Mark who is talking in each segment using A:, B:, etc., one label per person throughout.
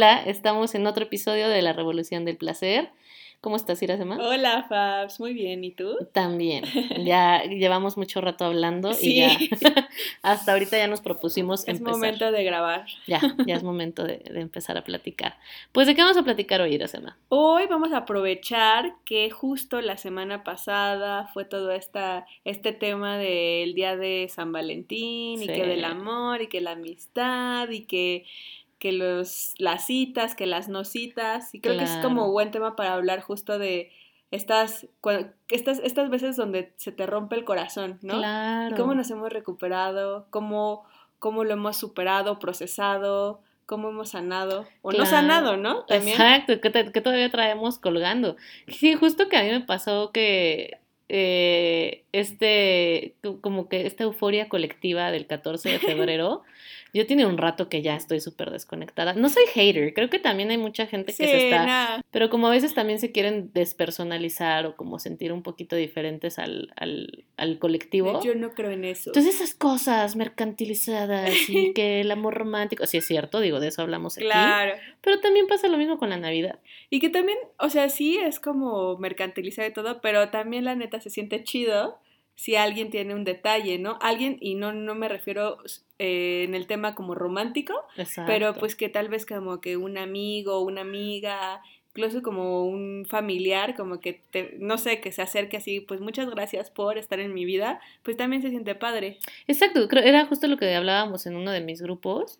A: Hola, estamos en otro episodio de La Revolución del Placer. ¿Cómo estás, Irasema?
B: Hola, Fabs. Muy bien. ¿Y tú?
A: También. Ya llevamos mucho rato hablando y ya hasta ahorita ya nos propusimos
B: es momento de grabar.
A: Ya, ya es momento de, empezar a platicar. Pues, ¿de qué vamos a platicar hoy, Irasema?
B: Hoy vamos a aprovechar que justo la semana pasada fue todo esta, este tema del Día de San Valentín y que del amor y que la amistad y que que los, las citas, que las no citas. Y creo que es como buen tema para hablar justo de estas, estas, estas veces donde se te rompe el corazón, ¿no? Claro. cómo nos hemos recuperado, cómo, cómo lo hemos superado, procesado, cómo hemos sanado o no sanado, ¿no?
A: Exacto, que, que, todavía traemos colgando. Sí, justo que a mí me pasó que eh, este, como que esta euforia colectiva del 14 de febrero Yo tiene un rato que ya estoy súper desconectada. No soy hater, creo que también hay mucha gente que se está... Pero como a veces también se quieren despersonalizar o como sentir un poquito diferentes al, al, al colectivo.
B: Yo no creo en eso.
A: Entonces esas cosas mercantilizadas y que el amor romántico, sí es cierto, digo, de eso hablamos aquí. Claro. Pero también pasa lo mismo con la Navidad.
B: Y que también, o sea, sí es como mercantilizar y todo, pero también la neta se siente chido si alguien tiene un detalle, ¿no? Alguien, y no, no me refiero eh, en el tema como romántico, pero pues que tal vez como que un amigo, una amiga, incluso como un familiar, como que, te, no sé, que se acerque así, pues muchas gracias por estar en mi vida, pues también se siente padre.
A: Exacto, creo, era justo lo que hablábamos en uno de mis grupos.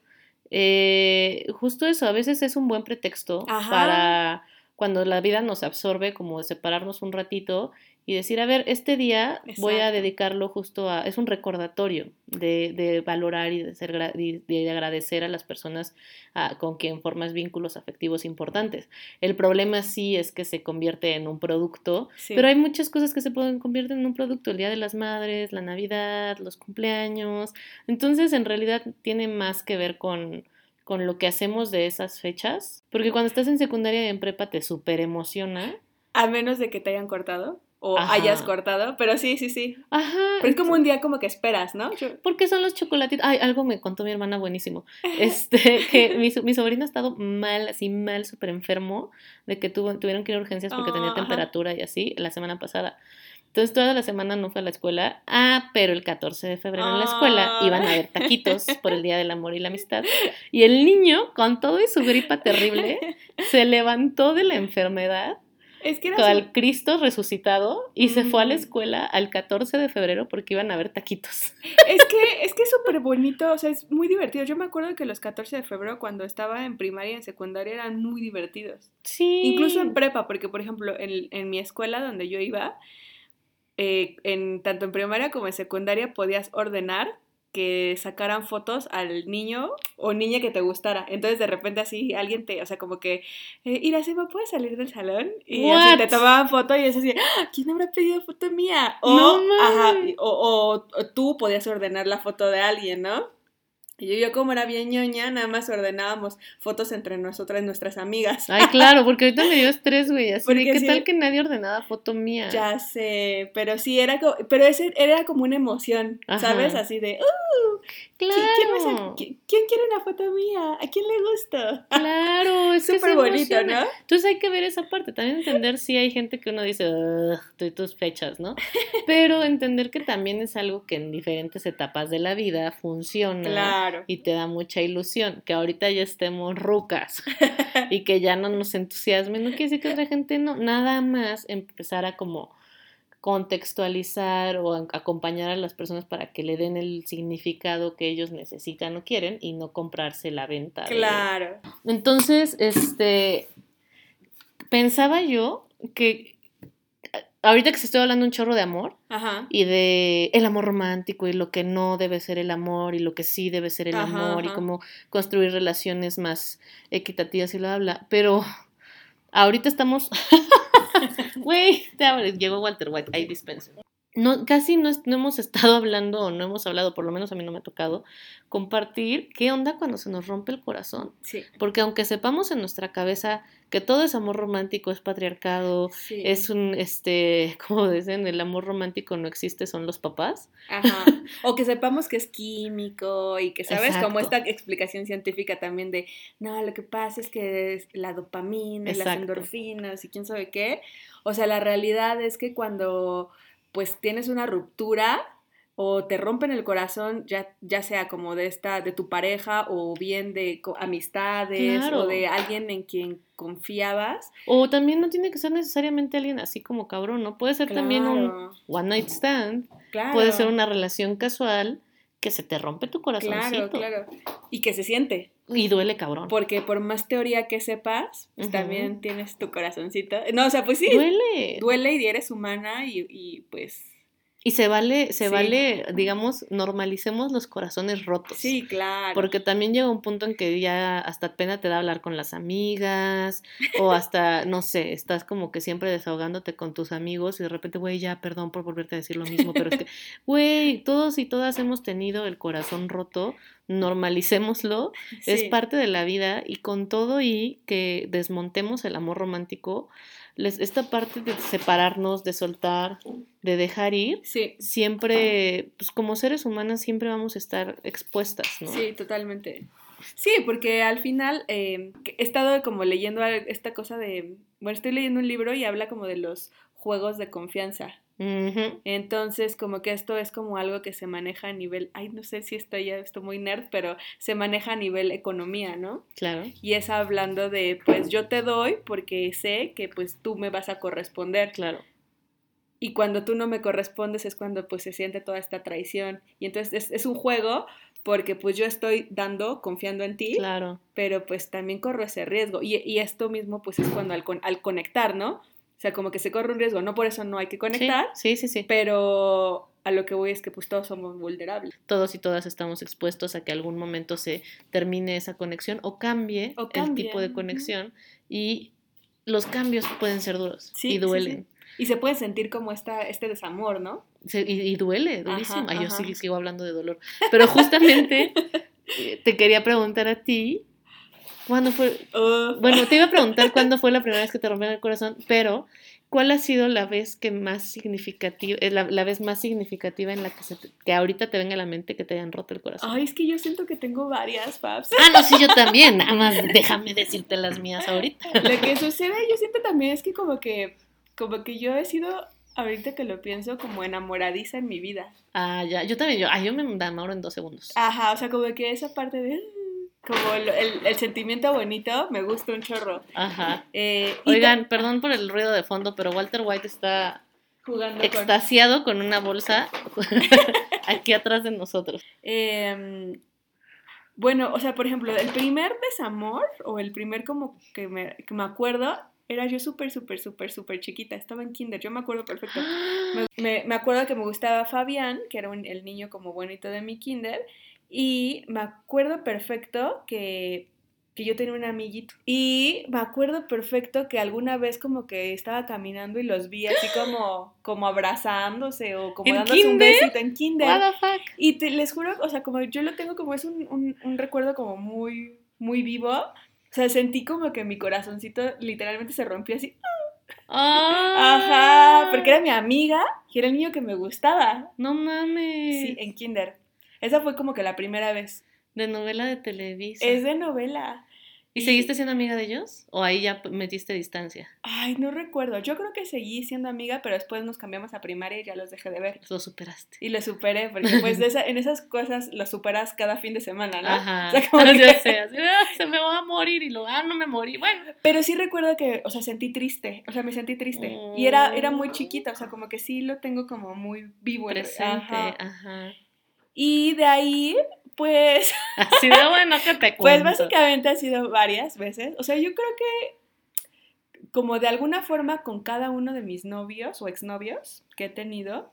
A: Eh, justo eso, a veces es un buen pretexto para cuando la vida nos absorbe, como separarnos un ratito y decir, a ver, este día voy a dedicarlo justo a, es un recordatorio de, de valorar y de, ser, de agradecer a las personas ah, con quien formas vínculos afectivos importantes. El problema sí es que se convierte en un producto, pero hay muchas cosas que se pueden convertir en un producto, el Día de las Madres, la Navidad, los cumpleaños, entonces en realidad tiene más que ver con con lo que hacemos de esas fechas, porque cuando estás en secundaria y en prepa te súper emociona.
B: A menos de que te hayan cortado o hayas cortado, pero sí, sí, sí. Ajá. Pero es como un día como que esperas, ¿no?
A: Porque son los chocolatitos. Ay, algo me contó mi hermana buenísimo. Este, que mi, mi sobrino ha estado mal, así mal, súper enfermo, de que tuvo, tuvieron que ir a urgencias porque tenía temperatura y así la semana pasada. Entonces toda la semana no fue a la escuela. Ah, pero el 14 de febrero en la escuela iban a haber taquitos por el Día del Amor y la Amistad. Y el niño, con todo y su gripa terrible, se levantó de la enfermedad es que era al Cristo resucitado y se fue a la escuela al 14 de febrero porque iban a ver taquitos.
B: Es que es que súper bonito, o sea, es muy divertido. Yo me acuerdo que los 14 de febrero cuando estaba en primaria y en secundaria eran muy divertidos. Sí. Incluso en prepa, porque por ejemplo en, en mi escuela donde yo iba, eh, en, tanto en primaria como en secundaria podías ordenar que sacaran fotos al niño o niña que te gustara. Entonces de repente así alguien te, o sea, como que, eh, Iracema, ¿puedes salir del salón? Y así te tomaban foto y es así, ¡Ah! ¿quién habrá pedido foto mía? O, ajá, o, o, tú podías ordenar la foto de alguien, ¿no? Y yo, como era bien ñoña, nada más ordenábamos fotos entre nosotras, nuestras amigas.
A: Ay, claro, porque ahorita me dio estrés, güey, así ¿qué tal que nadie ordenaba foto mía?
B: Ya sé, pero sí, era como, pero ese era como una emoción, ¿sabes? Así de, ¡uh! Claro. ¿quién, quiere una foto mía? ¿A quién le gusta?
A: Claro, es súper bonito, ¿no? Entonces hay que ver esa parte, también entender si hay gente que uno dice, tú tus fechas, ¿no? Pero entender que también es algo que en diferentes etapas de la vida funciona. Claro. Y te da mucha ilusión, que ahorita ya estemos rucas y que ya no nos entusiasme, no quiere decir que otra gente no, nada más empezar a como contextualizar o acompañar a las personas para que le den el significado que ellos necesitan o quieren y no comprarse la venta. Claro. Entonces, este, pensaba yo que ahorita que se estoy hablando un chorro de amor y de el amor romántico y lo que no debe ser el amor y lo que sí debe ser el amor y cómo construir relaciones más equitativas y lo habla, pero ahorita estamos Güey, llegó Walter White, ahí dispensa. no, casi no, no, hemos estado hablando o no hemos hablado, por lo menos a mí no me ha tocado, compartir qué onda cuando se nos rompe el corazón. Sí. Porque aunque sepamos en nuestra cabeza que todo es amor romántico, es patriarcado, es un, este, como dicen, el amor romántico no existe, son los papás.
B: Ajá. O que sepamos que es químico y que, ¿sabes? Como esta explicación científica también de, no, lo que pasa es que es la dopamina, las endorfinas y quién sabe qué. O sea, la realidad es que cuando pues tienes una ruptura o te rompen el corazón, ya, ya sea como de esta, de tu pareja, o bien de amistades, o de alguien en quien confiabas.
A: O también no tiene que ser necesariamente alguien así como cabrón, ¿no? Puede ser también un one night stand, puede ser una relación casual que se te rompe tu corazoncito.
B: Claro, claro. Y que se siente.
A: Y duele cabrón.
B: Porque por más teoría que sepas, pues también tienes tu corazoncito. No, o sea, pues sí.
A: Duele.
B: Duele y eres humana y, y pues
A: y se vale, se vale, digamos, normalicemos los corazones rotos.
B: Sí, claro.
A: Porque también llega un punto en que ya hasta pena te da hablar con las amigas, o hasta, no sé, estás como que siempre desahogándote con tus amigos y de repente, güey, ya, perdón por volverte a decir lo mismo, pero es que, güey, todos y todas hemos tenido el corazón roto, normalicémoslo, es parte de la vida y con todo y que desmontemos el amor romántico, esta parte de separarnos, de soltar, de dejar ir, siempre, pues como seres humanos siempre vamos a estar expuestas, ¿no?
B: Sí, totalmente. Sí, porque al final eh, he estado como leyendo esta cosa de, bueno, estoy leyendo un libro y habla como de los juegos de confianza. Entonces, como que esto es como algo que se maneja a nivel, ay, no sé si estoy ya esto muy nerd, pero se maneja a nivel economía, ¿no?
A: Claro.
B: Y es hablando de, pues yo te doy porque sé que pues tú me vas a corresponder.
A: Claro.
B: Y cuando tú no me correspondes es cuando pues se siente toda esta traición. Y entonces es, un juego porque pues yo estoy dando, confiando en ti,
A: claro.
B: pero pues también corro ese riesgo. Y, y esto mismo pues es cuando al, al conectar, ¿no? O sea, como que se corre un riesgo, no por eso no hay que conectar.
A: Sí, sí, sí.
B: Pero a lo que voy es que pues todos somos vulnerables.
A: Todos y todas estamos expuestos a que algún momento se termine esa conexión o cambie, el tipo de conexión y los cambios pueden ser duros y duelen.
B: y se puede sentir como esta, este desamor, ¿no?
A: y, duele, durísimo. Ay, yo sí sigo hablando de dolor. Pero justamente eh, te quería preguntar a ti ¿Cuándo fue? Bueno, te iba a preguntar cuándo fue la primera vez que te rompieron el corazón, pero ¿cuál ha sido la vez que más significativa, eh, la, la vez más significativa en la que, se que ahorita te venga a la mente que te hayan roto el corazón?
B: Ay, es que yo siento que tengo varias, Paps.
A: Ah, no, sí, yo también. Nada más déjame decirte las mías ahorita.
B: Lo que sucede, yo siento también es que como que, como que yo he sido ahorita que lo pienso, como enamoradiza en mi vida.
A: Ah, ya, yo también, yo, ah, yo me enamoro en dos segundos.
B: Ajá, o sea, como que esa parte de, como el, el, sentimiento bonito, me gusta un chorro.
A: Ajá. Eh, Oigan, perdón por el ruido de fondo, pero Walter White está jugando extasiado con, una bolsa aquí atrás de nosotros.
B: Em, bueno, o sea, por ejemplo, el primer desamor o el primer como que me, que me acuerdo era yo súper, súper, súper, súper chiquita. Estaba en kinder, yo me acuerdo perfecto. Me, me, acuerdo que me gustaba Fabián, que era el niño como bonito de mi kinder. Y me acuerdo perfecto que, yo tenía un amiguito. Y me acuerdo perfecto que alguna vez como que estaba caminando y los vi así como, como abrazándose o como dándose un besito en kinder. Y te, les juro, o sea, como yo lo tengo como es un, recuerdo como muy, muy vivo. O sea, sentí como que mi corazoncito literalmente se rompió así. Ajá, porque era mi amiga y era el niño que me gustaba.
A: No mames.
B: Sí, en kinder. Esa fue como que la primera vez.
A: De novela de Televisa.
B: Es de novela.
A: ¿Y, seguiste siendo amiga de ellos? ¿O ahí ya metiste distancia?
B: Ay, no recuerdo. Yo creo que seguí siendo amiga, pero después nos cambiamos a primaria y ya los dejé de ver.
A: Lo superaste.
B: Y lo superé, porque pues en esas cosas lo superas cada fin de semana, ¿no?
A: Ajá. O sea, como que... Ah, se me va a morir y lo, ah, no me morí, bueno.
B: Pero sí recuerdo que, o sea, sentí triste, o sea, me sentí triste. Y era, era muy chiquita, o sea, como que sí lo tengo como muy vivo.
A: Presente, ajá.
B: Y de ahí, pues...
A: Ha sido bueno que te
B: Pues básicamente ha sido varias veces. O sea, yo creo que como de alguna forma con cada uno de mis novios o exnovios que he tenido,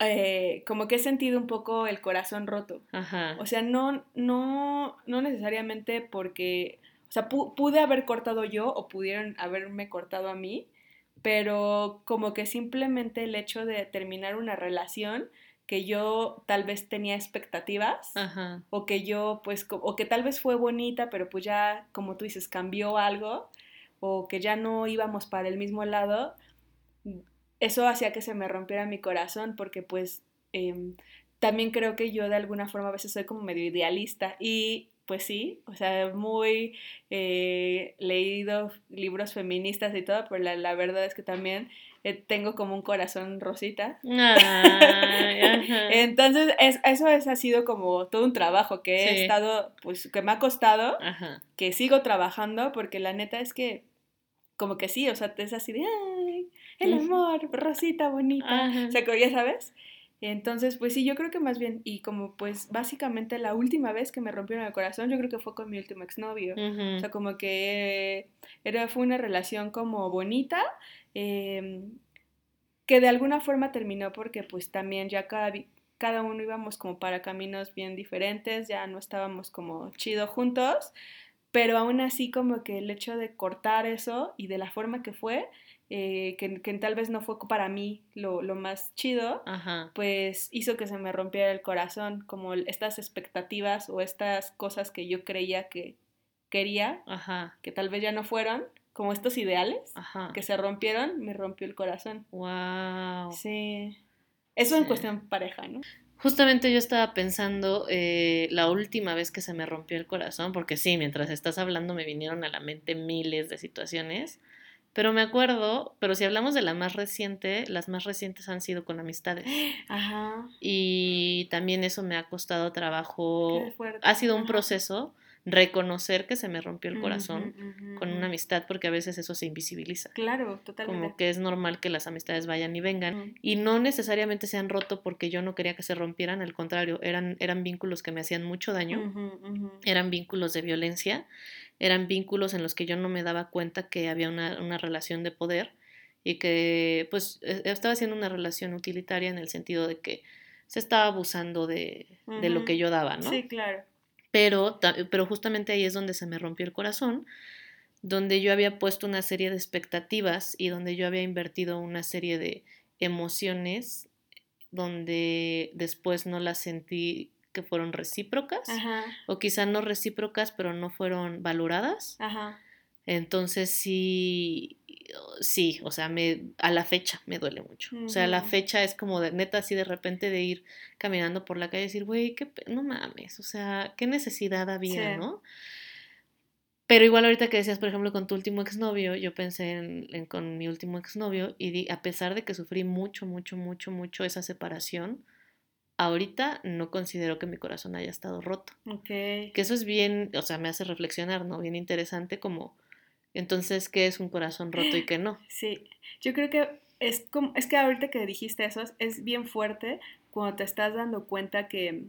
B: eh, como que he sentido un poco el corazón roto.
A: Ajá.
B: O sea, no, no, no necesariamente porque, o sea, pude haber cortado yo o pudieron haberme cortado a mí, pero como que simplemente el hecho de terminar una relación que yo tal vez tenía expectativas o que yo pues o que tal vez fue bonita pero pues ya como tú dices cambió algo o que ya no íbamos para el mismo lado eso hacía que se me rompiera mi corazón porque pues em, también creo que yo de alguna forma a veces soy como medio idealista y pues sí, o sea, muy eh, leído libros feministas y todo, pero la, verdad es que también tengo como un corazón rosita. Entonces, eso es, ha sido como todo un trabajo que he estado, pues que me ha costado, que sigo trabajando, porque la neta es que, como que sí, o sea, es así de, ay, el amor, rosita bonita, o sea, ya sabes. Entonces, pues sí, yo creo que más bien, y como pues básicamente la última vez que me rompieron el corazón, yo creo que fue con mi último exnovio. O sea, como que era, fue una relación como bonita, em, que de alguna forma terminó porque pues también ya cada, cada uno íbamos como para caminos bien diferentes, ya no estábamos como chido juntos, pero aún así como que el hecho de cortar eso y de la forma que fue, eh, que, tal vez no fue para mí lo, más chido, pues hizo que se me rompiera el corazón, como estas expectativas o estas cosas que yo creía que quería, que tal vez ya no fueron, como estos ideales que se rompieron, me rompió el corazón. Wow. Sí. Eso en cuestión pareja, ¿no?
A: Justamente yo estaba pensando eh, la última vez que se me rompió el corazón, porque sí, mientras estás hablando me vinieron a la mente miles de situaciones. Pero me acuerdo, pero si hablamos de la más reciente, las más recientes han sido con amistades. Ajá. Y también eso me ha costado trabajo. Ha sido un proceso reconocer que se me rompió el corazón con una amistad porque a veces eso se invisibiliza.
B: Claro, totalmente.
A: Como que es normal que las amistades vayan y vengan y no necesariamente se han roto porque yo no quería que se rompieran, al contrario, eran, eran vínculos que me hacían mucho daño, eran vínculos de violencia eran vínculos en los que yo no me daba cuenta que había una, relación de poder y que pues e, estaba haciendo una relación utilitaria en el sentido de que se estaba abusando de, de lo que yo daba, ¿no?
B: Sí, claro.
A: Pero, pero justamente ahí es donde se me rompió el corazón, donde yo había puesto una serie de expectativas y donde yo había invertido una serie de emociones donde después no las sentí que fueron recíprocas o quizá no recíprocas pero no fueron valoradas. Entonces sí, sí, o sea, me, a la fecha me duele mucho. O sea, a la fecha es como de neta así de repente de ir caminando por la calle y decir, güey, qué, no mames, o sea, qué necesidad había, ¿no? Pero igual ahorita que decías, por ejemplo, con tu último exnovio, yo pensé en, con mi último exnovio y di, a pesar de que sufrí mucho, mucho, mucho, mucho esa separación, ahorita no considero que mi corazón haya estado roto. Ok. Que eso es bien, o sea, me hace reflexionar, ¿no? Bien interesante como, entonces, ¿qué es un corazón roto y qué no?
B: Sí, yo creo que es como, es que ahorita que dijiste eso, es bien fuerte cuando te estás dando cuenta que,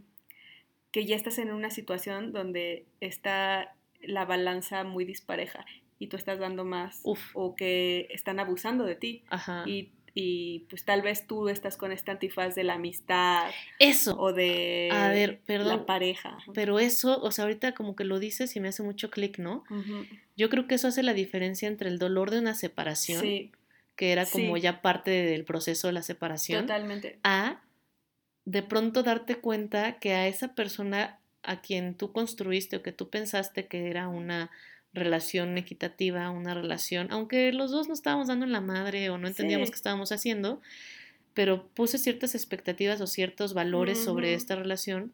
B: que ya estás en una situación donde está la balanza muy dispareja y tú estás dando más o que están abusando de ti Ajá. y y pues tal vez tú estás con esta antifaz de la amistad. Eso. O de a ver, perdón, la pareja.
A: Pero eso, o sea, ahorita como que lo dices y me hace mucho clic, ¿no? Yo creo que eso hace la diferencia entre el dolor de una separación, que era como ya parte del proceso de la separación, Totalmente. a de pronto darte cuenta que a esa persona a quien tú construiste o que tú pensaste que era una relación equitativa, una relación, aunque los dos no estábamos dando en la madre o no entendíamos qué estábamos haciendo, pero puse ciertas expectativas o ciertos valores sobre esta relación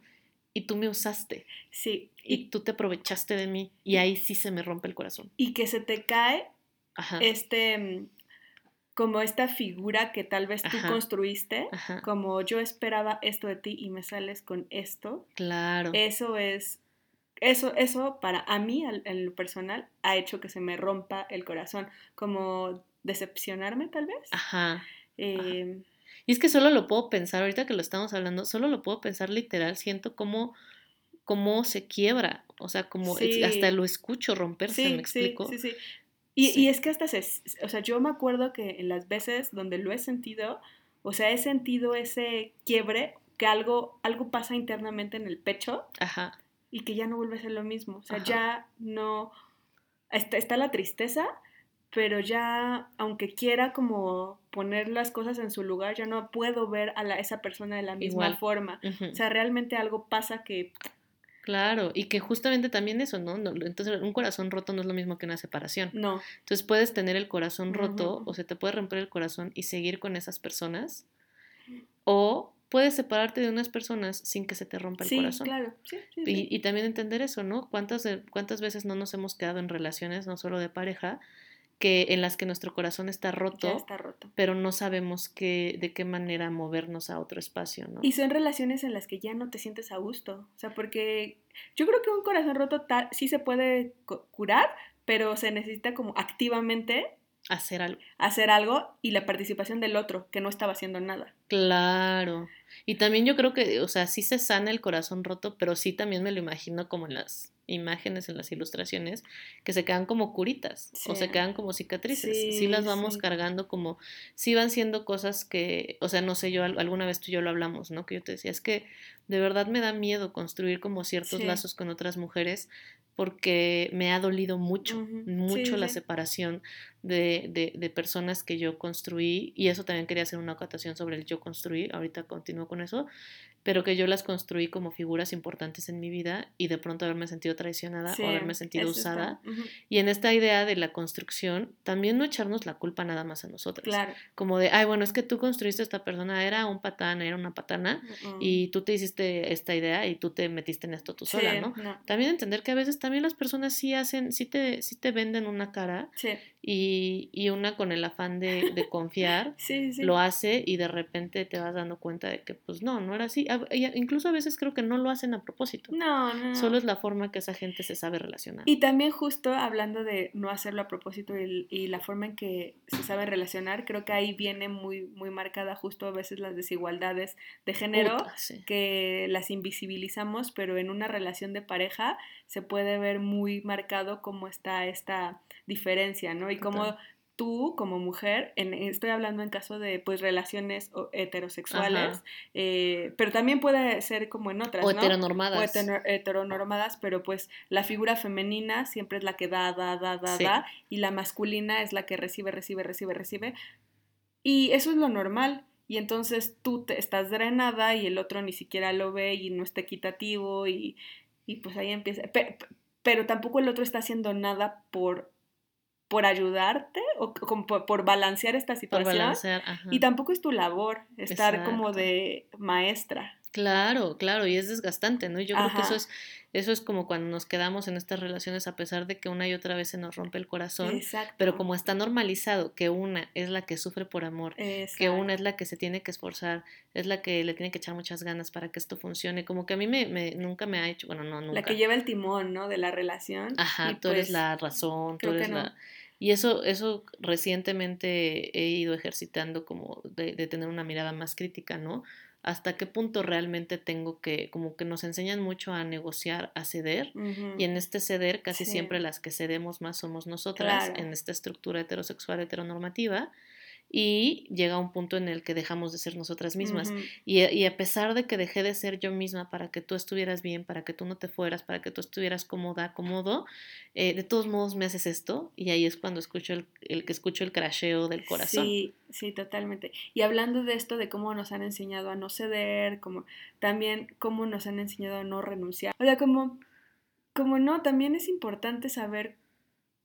A: y tú me usaste. Sí. Y, tú te aprovechaste de mí y ahí sí se me rompe el corazón.
B: Y que se te cae este mm, como esta figura que tal vez tú construiste, como yo esperaba esto de ti y me sales con esto. Claro. Eso es eso, eso para a mí, en lo personal, ha hecho que se me rompa el corazón, como decepcionarme tal vez. Ajá.
A: Em, y es que solo lo puedo pensar, ahorita que lo estamos hablando, solo lo puedo pensar literal, siento como cómo se quiebra, o sea, como hasta lo escucho romperse, ¿me explico? Sí, sí,
B: sí. Y, y, es que hasta se, o sea, yo me acuerdo que en las veces donde lo he sentido, o sea, he sentido ese quiebre, que algo, algo pasa internamente en el pecho. Ajá y que ya no vuelve a ser lo mismo. O sea, ya no... Está, está, la tristeza, pero ya, aunque quiera como poner las cosas en su lugar, ya no puedo ver a la, esa persona de la misma forma. O sea, realmente algo pasa que...
A: Claro, y que justamente también eso, ¿no? Entonces, un corazón roto no es lo mismo que una separación. No. Entonces, puedes tener el corazón roto o se te puede romper el corazón y seguir con esas personas. O puedes separarte de unas personas sin que se te rompa el sí, corazón. Claro, sí, sí, y, y, también entender eso, ¿no? ¿Cuántas, ¿Cuántas veces no nos hemos quedado en relaciones, no solo de pareja, que en las que nuestro corazón está roto, está roto. pero no sabemos qué, de qué manera movernos a otro espacio, ¿no?
B: Y son relaciones en las que ya no te sientes a gusto, o sea, porque yo creo que un corazón roto sí se puede curar, pero se necesita como activamente
A: hacer algo.
B: Hacer algo y la participación del otro, que no estaba haciendo nada.
A: Claro. Y también yo creo que, o sea, sí se sana el corazón roto, pero sí también me lo imagino como en las imágenes, en las ilustraciones, que se quedan como curitas o se quedan como cicatrices. Sí, las vamos cargando como, sí van siendo cosas que, o sea, no sé, yo alguna vez tú y yo lo hablamos, ¿no? Que yo te decía, es que de verdad me da miedo construir como ciertos lazos con otras mujeres porque me ha dolido mucho, mucho la separación de, de, de, personas que yo construí y eso también quería hacer una acotación sobre el yo construir, ahorita continúo con eso, pero que yo las construí como figuras importantes en mi vida y de pronto haberme sentido traicionada o haberme sentido usada. Y en esta idea de la construcción, también no echarnos la culpa nada más a nosotros. Claro. Como de, ay, bueno, es que tú construiste esta persona, era un patán, era una patana, y tú te hiciste esta idea y tú te metiste en esto tú sola, ¿no? También entender que a veces también las personas sí hacen, sí te, sí te venden una cara y, y, una con el afán de, de confiar lo hace y de repente te vas dando cuenta de que pues no, no era así. Incluso a veces creo que no lo hacen a propósito. No, no, Solo es la forma que esa gente se sabe relacionar.
B: Y también justo hablando de no hacerlo a propósito y, la forma en que se sabe relacionar, creo que ahí viene muy, muy marcada justo a veces las desigualdades de género, que las invisibilizamos, pero en una relación de pareja se puede ver muy marcado cómo está esta diferencia, ¿no? Y cómo tú como mujer, en, estoy hablando en caso de pues relaciones heterosexuales, eh, pero también puede ser como en otras, o heteronormadas. O heteronormadas, pero pues la figura femenina siempre es la que da, da, da, da, da, y la masculina es la que recibe, recibe, recibe, recibe. Y eso es lo normal. Y entonces tú te estás drenada y el otro ni siquiera lo ve y no está equitativo y, y pues ahí empieza. pero tampoco el otro está haciendo nada por por ayudarte o como por, balancear esta situación. y tampoco es tu labor estar como de maestra.
A: Claro, claro, y es desgastante, ¿no? Yo creo que eso es, eso es como cuando nos quedamos en estas relaciones a pesar de que una y otra vez se nos rompe el corazón, Exacto. pero como está normalizado que una es la que sufre por amor, que una es la que se tiene que esforzar, es la que le tiene que echar muchas ganas para que esto funcione, como que a mí me, nunca me ha hecho, bueno, no, nunca.
B: La que lleva el timón, ¿no? De la relación.
A: Ajá, tú eres pues la razón, tú eres la... Y eso, eso recientemente he ido ejercitando como de, tener una mirada más crítica, ¿no? Hasta qué punto realmente tengo que, como que nos enseñan mucho a negociar, a ceder, y en este ceder casi siempre las que cedemos más somos nosotras, en esta estructura heterosexual heteronormativa, y llega un punto en el que dejamos de ser nosotras mismas. y, a pesar de que dejé de ser yo misma para que tú estuvieras bien, para que tú no te fueras, para que tú estuvieras cómoda, cómodo, eh, de todos modos me haces esto y ahí es cuando escucho el, el, que escucho el crasheo del corazón.
B: Sí, sí, totalmente. Y hablando de esto, de cómo nos han enseñado a no ceder, como también cómo nos han enseñado a no renunciar. O sea, como, como no, también es importante saber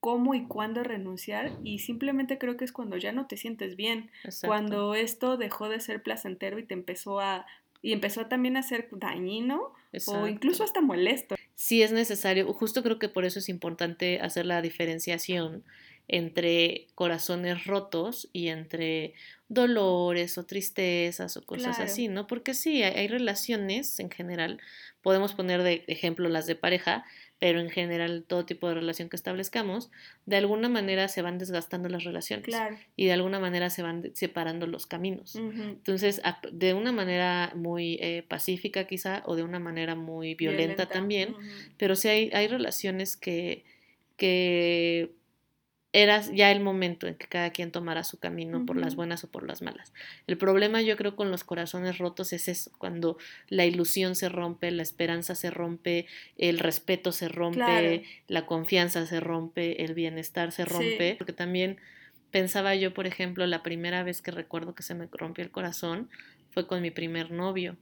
B: cómo y cuándo renunciar y simplemente creo que es cuando ya no te sientes bien, cuando esto dejó de ser placentero y te empezó a y empezó también a ser dañino o incluso hasta molesto.
A: Sí es necesario, justo creo que por eso es importante hacer la diferenciación entre corazones rotos y entre dolores o tristezas o cosas así, ¿no? Porque sí, hay, relaciones en general, podemos poner de ejemplo las de pareja, pero en general todo tipo de relación que establezcamos, de alguna manera se van desgastando las relaciones y de alguna manera se van separando los caminos. Entonces, de una manera muy eh, pacífica quizá o de una manera muy violenta, también, pero sí hay, hay relaciones que, que era ya el momento en que cada quien tomara su camino por las buenas o por las malas. El problema yo creo con los corazones rotos es eso, cuando la ilusión se rompe, la esperanza se rompe, el respeto se rompe, la confianza se rompe, el bienestar se rompe, porque también pensaba yo, por ejemplo, la primera vez que recuerdo que se me rompió el corazón fue con mi primer novio.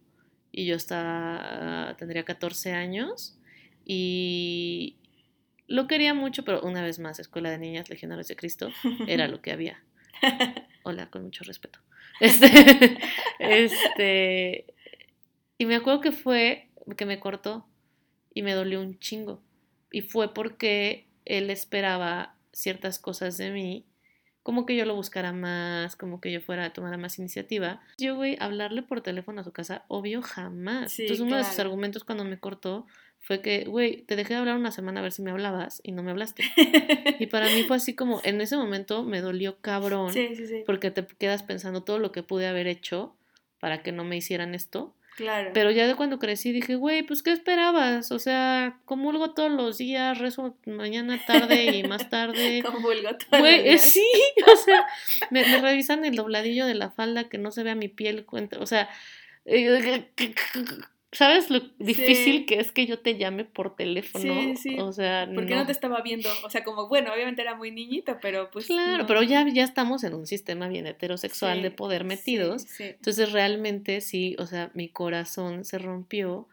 A: Y yo estaba, tendría 14 años y, lo quería mucho, pero una vez más, Escuela de Niñas Legionarios de Cristo era lo que había. Hola, con mucho respeto. Este, este, y me acuerdo que fue que me cortó y me dolió un chingo. Y fue porque él esperaba ciertas cosas de mí, como que yo lo buscara más, como que yo fuera a tomar más iniciativa. Yo, güey, hablarle por teléfono a su casa, obvio, jamás. Entonces, uno de sus argumentos cuando me cortó fue que, güey, te dejé de hablar una semana a ver si me hablabas y no me hablaste. y para mí fue así como, en ese momento me dolió cabrón. Sí, sí, sí. Porque te quedas pensando todo lo que pude haber hecho para que no me hicieran esto. Claro. Pero ya de cuando crecí dije, güey, pues ¿qué esperabas? O sea, comulgo todos los días, rezo mañana, tarde y más tarde. comulgo todos güey, los días. sí, o sea, me, me, revisan el dobladillo de la falda que no se vea mi piel, o sea, eh, ¿Sabes lo difícil que es que yo te llame por teléfono? Sí, sí. O sea,
B: Porque no. te estaba viendo, o sea, como, bueno, obviamente era muy niñita, pero pues...
A: Claro, pero ya, ya estamos en un sistema bien heterosexual de poder metidos. Entonces, realmente sí, o sea, mi corazón se rompió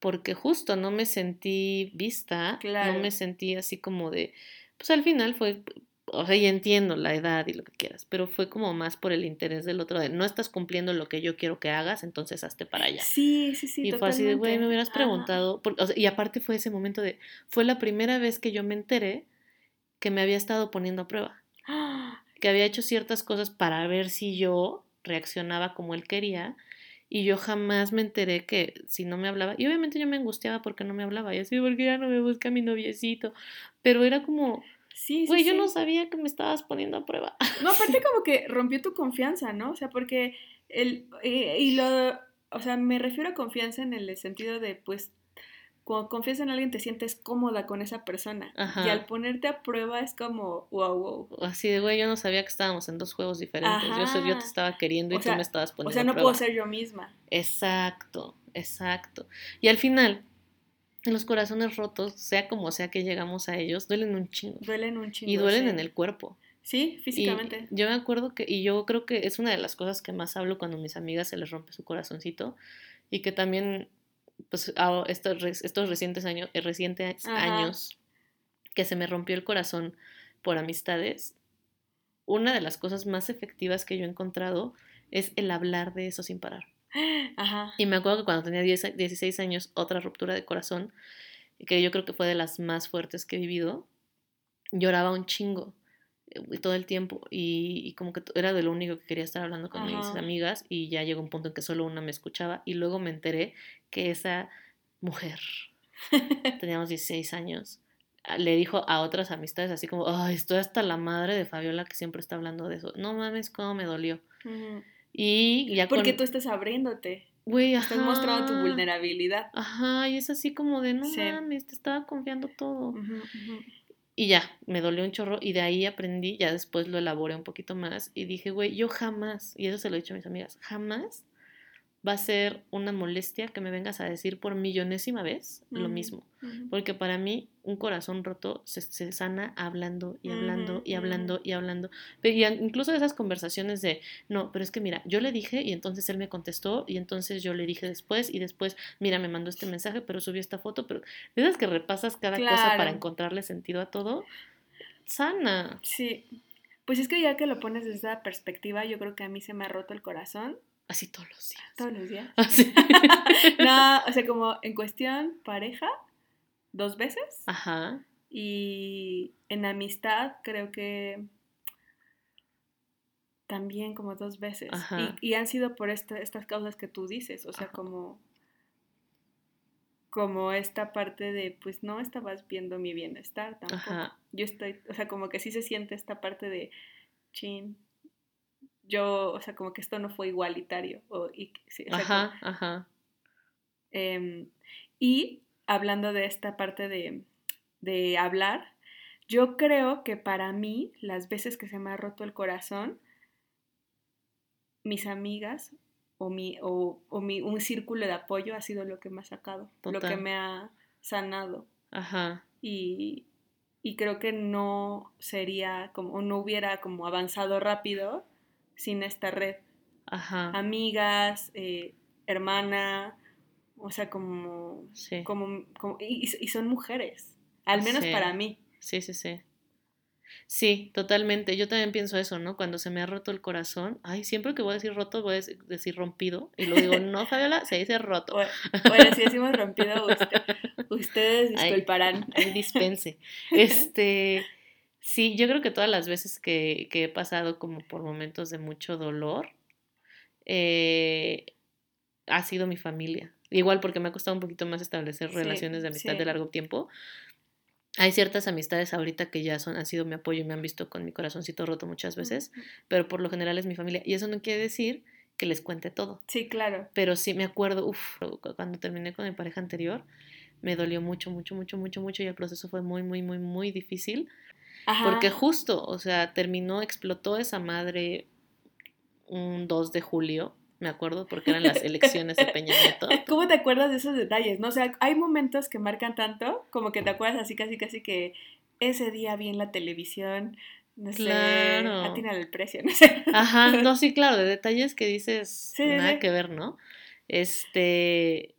A: porque justo no me sentí vista, no me sentí así como de... Pues al final fue o sea, y entiendo la edad y lo que quieras, pero fue como más por el interés del otro de no estás cumpliendo lo que yo quiero que hagas, entonces hazte para allá. Sí, sí, sí. Y fue así de, güey, me hubieras preguntado, y aparte fue ese momento de, fue la primera vez que yo me enteré que me había estado poniendo a prueba, que había hecho ciertas cosas para ver si yo reaccionaba como él quería. Y yo jamás me enteré que si no me hablaba, y obviamente yo me angustiaba porque no me hablaba, y así, porque ya no me busca mi noviecito, pero era como, Sí, Güey, yo no sabía que me estabas poniendo a prueba.
B: No, aparte como que rompió tu confianza, ¿no? O sea, porque el, eh, y lo, o sea, me refiero a confianza en el sentido de, pues, cuando confías en alguien te sientes cómoda con esa persona. Y al ponerte a prueba es como, wow, wow.
A: Así de, güey, yo no sabía que estábamos en dos juegos diferentes. Yo, yo te estaba queriendo y tú me estabas
B: poniendo. O sea, no puedo ser yo misma.
A: Exacto, exacto. Y al final, los corazones rotos, sea como sea que llegamos a ellos, duelen un chingo.
B: Duelen un chingo.
A: Y duelen en el cuerpo.
B: Sí, físicamente.
A: yo me acuerdo que, y yo creo que es una de las cosas que más hablo cuando a mis amigas se les rompe su corazoncito y que también, pues, estos, estos recientes años, eh, recientes años que se me rompió el corazón por amistades, una de las cosas más efectivas que yo he encontrado es el hablar de eso sin parar. Y me acuerdo que cuando tenía 16 años, otra ruptura de corazón, que yo creo que fue de las más fuertes que he vivido, lloraba un chingo eh, todo el tiempo y, como que era de lo único que quería estar hablando con mis amigas y ya llegó un punto en que solo una me escuchaba y luego me enteré que esa mujer, teníamos 16 años, ah, le dijo a otras amistades así como, ay, estoy hasta la madre de Fabiola que siempre está hablando de eso. No mames, cómo me dolió.
B: Y ya Porque tú estás abriéndote. Güey, Estás mostrando tu vulnerabilidad.
A: Ajá, y es así como de, no mames, te estaba confiando todo. Y ya, me dolió un chorro y de ahí aprendí, ya después lo elaboré un poquito más y dije, güey, yo jamás, y eso se lo he dicho a mis amigas, jamás va a ser una molestia que me vengas a decir por millonésima vez lo mismo. Porque para mí un corazón roto se, sana hablando y hablando y hablando y hablando. Y incluso esas conversaciones de, no, pero es que mira, yo le dije y entonces él me contestó y entonces yo le dije después y después, mira, me mandó este mensaje, pero subió esta foto, pero esas que repasas cada cosa para encontrarle sentido a todo, sana.
B: Sí. Pues es que ya que lo pones desde esa perspectiva, yo creo que a mí se me ha roto el corazón
A: Así todos los días.
B: Todos los días. Ah, no, o sea, como en cuestión pareja, dos veces. Ajá. Y en amistad creo que también como dos veces. Ajá. Y, han sido por estas causas que tú dices, o sea, como como esta parte de, pues no estabas viendo mi bienestar tampoco. Ajá. Yo estoy, o sea, como que sí se siente esta parte de, chin, yo, o sea, como que esto no fue igualitario. O, y, ajá, ajá. Em, y hablando de esta parte de, de hablar, Yo creo que para mí, las veces que se me ha roto el corazón, mis amigas o, mi, o, mi, un círculo de apoyo ha sido lo que me ha sacado, lo que me ha sanado. Ajá. Y, y creo que no sería como, no hubiera como avanzado rápido sin esta red. Ajá. Amigas, eh, hermana, o sea, como, como, y, son mujeres, al menos para mí.
A: Sí, sí, sí. Sí, totalmente. Yo también pienso eso, ¿no? Cuando se me ha roto el corazón, ay, siempre que voy a decir roto, voy a decir rompido. Y lo digo, no, Fabiola, se dice roto.
B: Bueno, si decimos rompido, ustedes disculparán.
A: Ay, dispense. Este, sí, yo creo que todas las veces que, que he pasado como por momentos de mucho dolor, eh, ha sido mi familia. Igual porque me ha costado un poquito más establecer relaciones de amistad de largo tiempo, hay ciertas amistades ahorita que ya son, han sido mi apoyo y me han visto con mi corazoncito roto muchas veces, pero por lo general es mi familia. Y eso no quiere decir que les cuente todo.
B: Sí, claro.
A: Pero sí me acuerdo, uff, cuando terminé con mi pareja anterior, me dolió mucho, mucho, mucho, mucho, mucho y el proceso fue muy, muy, muy, muy difícil. Porque justo, o sea, terminó, explotó esa madre un 2 de julio me acuerdo, porque eran las elecciones de Peña Nieto.
B: ¿Cómo te acuerdas de esos detalles? ¿no? O sea, hay momentos que marcan tanto, como que te acuerdas así, casi, casi que ese día vi en la televisión, no sé, claro. el precio, no sé.
A: Ajá, no, sí, claro, de detalles que dices nada que ver, ¿no? Este,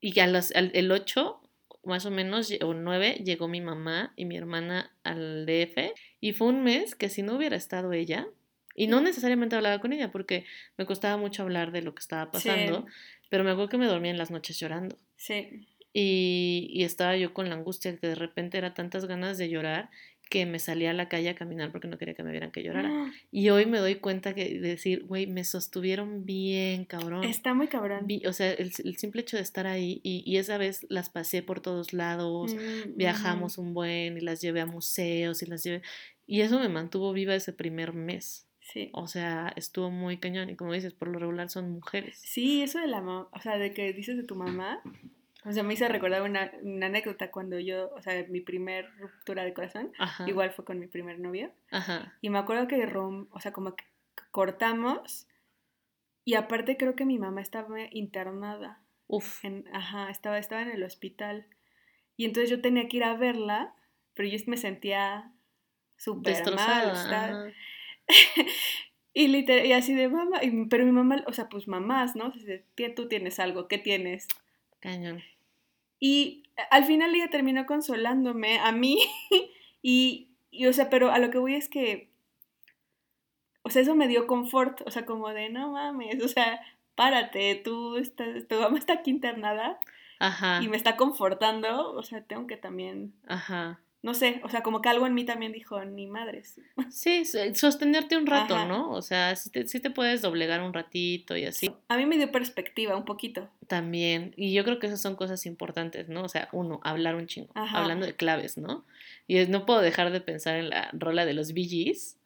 A: y a las, al, el 8, más o menos, o 9, llegó mi mamá y mi hermana al DF, y fue un mes que si no hubiera estado ella, y no necesariamente hablaba con ella porque me costaba mucho hablar de lo que estaba pasando, pero me acuerdo que me dormía en las noches llorando. Sí. Y, y, estaba yo con la angustia que de repente era tantas ganas de llorar que me salía a la calle a caminar porque no quería que me vieran que llorara. ¡Ah! Y hoy me doy cuenta que decir, güey, me sostuvieron bien, cabrón.
B: Está muy cabrón.
A: o sea, el, simple hecho de estar ahí y, y, esa vez las pasé por todos lados, mm, viajamos un buen y las llevé a museos y las llevé... Y eso me mantuvo viva ese primer mes. Sí. O sea, estuvo muy cañón. Y como dices, por lo regular son mujeres.
B: Sí, eso de la o sea, de que dices de tu mamá. O sea, me hizo recordar una, anécdota cuando yo, o sea, mi primer ruptura de corazón, igual fue con mi primer novio. Ajá. Y me acuerdo que rom, o sea, como que cortamos. Y aparte creo que mi mamá estaba internada. Uf. ajá, estaba, estaba en el hospital. Y entonces yo tenía que ir a verla, pero yo me sentía súper mal. y, literal, y así de mamá, pero mi mamá, o sea, pues mamás, ¿no? tú tienes algo, ¿qué tienes? Cañón. Y al final ella terminó consolándome a mí y, y, o sea, pero a lo que voy es que, o sea, eso me dio confort, o sea, como de, no mames, o sea, párate, tú estás, tu mamá está aquí internada Ajá. y me está confortando, o sea, tengo que también... Ajá no sé, o sea, como que algo en mí también dijo, ni madres.
A: Sí, sostenerte un rato, ¿no? O sea, sí te, te, puedes doblegar un ratito y así.
B: A mí me dio perspectiva un poquito.
A: También, y yo creo que esas son cosas importantes, ¿no? O sea, uno, hablar un chingo, hablando de claves, ¿no? Y es, no puedo dejar de pensar en la rola de los BGs.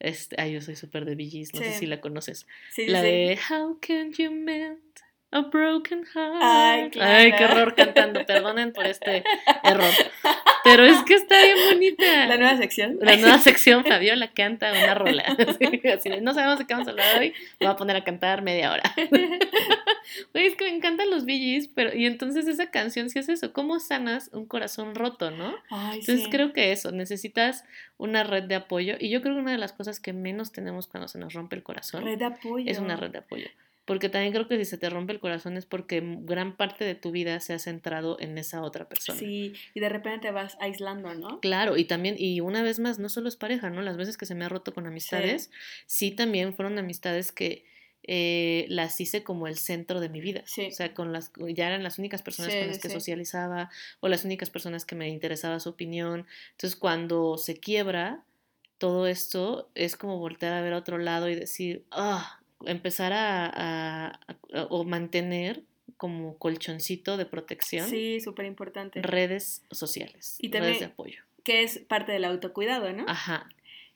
A: Este, ay, yo soy súper de BGs, no sé si la conoces. Sí, la de How can you mend a broken heart. Ay, claro. Ay, qué horror cantando. Perdonen por este error. Pero es que está bien bonita.
B: La nueva sección.
A: La nueva sección, Fabiola canta una rola. Así, no sabemos de qué vamos a hablar hoy. Me voy a poner a cantar media hora. Oye, es que me encantan los BGs, pero y entonces esa canción sí es eso. ¿Cómo sanas un corazón roto, no? Ay, entonces creo que eso, necesitas una red de apoyo. Y yo creo que una de las cosas que menos tenemos cuando se nos rompe el corazón red de apoyo. es una red de apoyo. Porque también creo que si se te rompe el corazón es porque gran parte de tu vida se ha centrado en esa otra persona.
B: Sí, y de repente te vas aislando, ¿no?
A: Claro, y también, y una vez más, no solo es pareja, ¿no? Las veces que se me ha roto con amistades, sí, también fueron amistades que eh, las hice como el centro de mi vida. Sí. O sea, con las, ya eran las únicas personas con las que socializaba o las únicas personas que me interesaba su opinión. Entonces, cuando se quiebra todo esto, es como voltear a ver a otro lado y decir, ah, empezar a, o mantener como colchoncito de protección.
B: Sí, súper importante.
A: Redes sociales, y redes de apoyo.
B: Que es parte del autocuidado, ¿no? Ajá.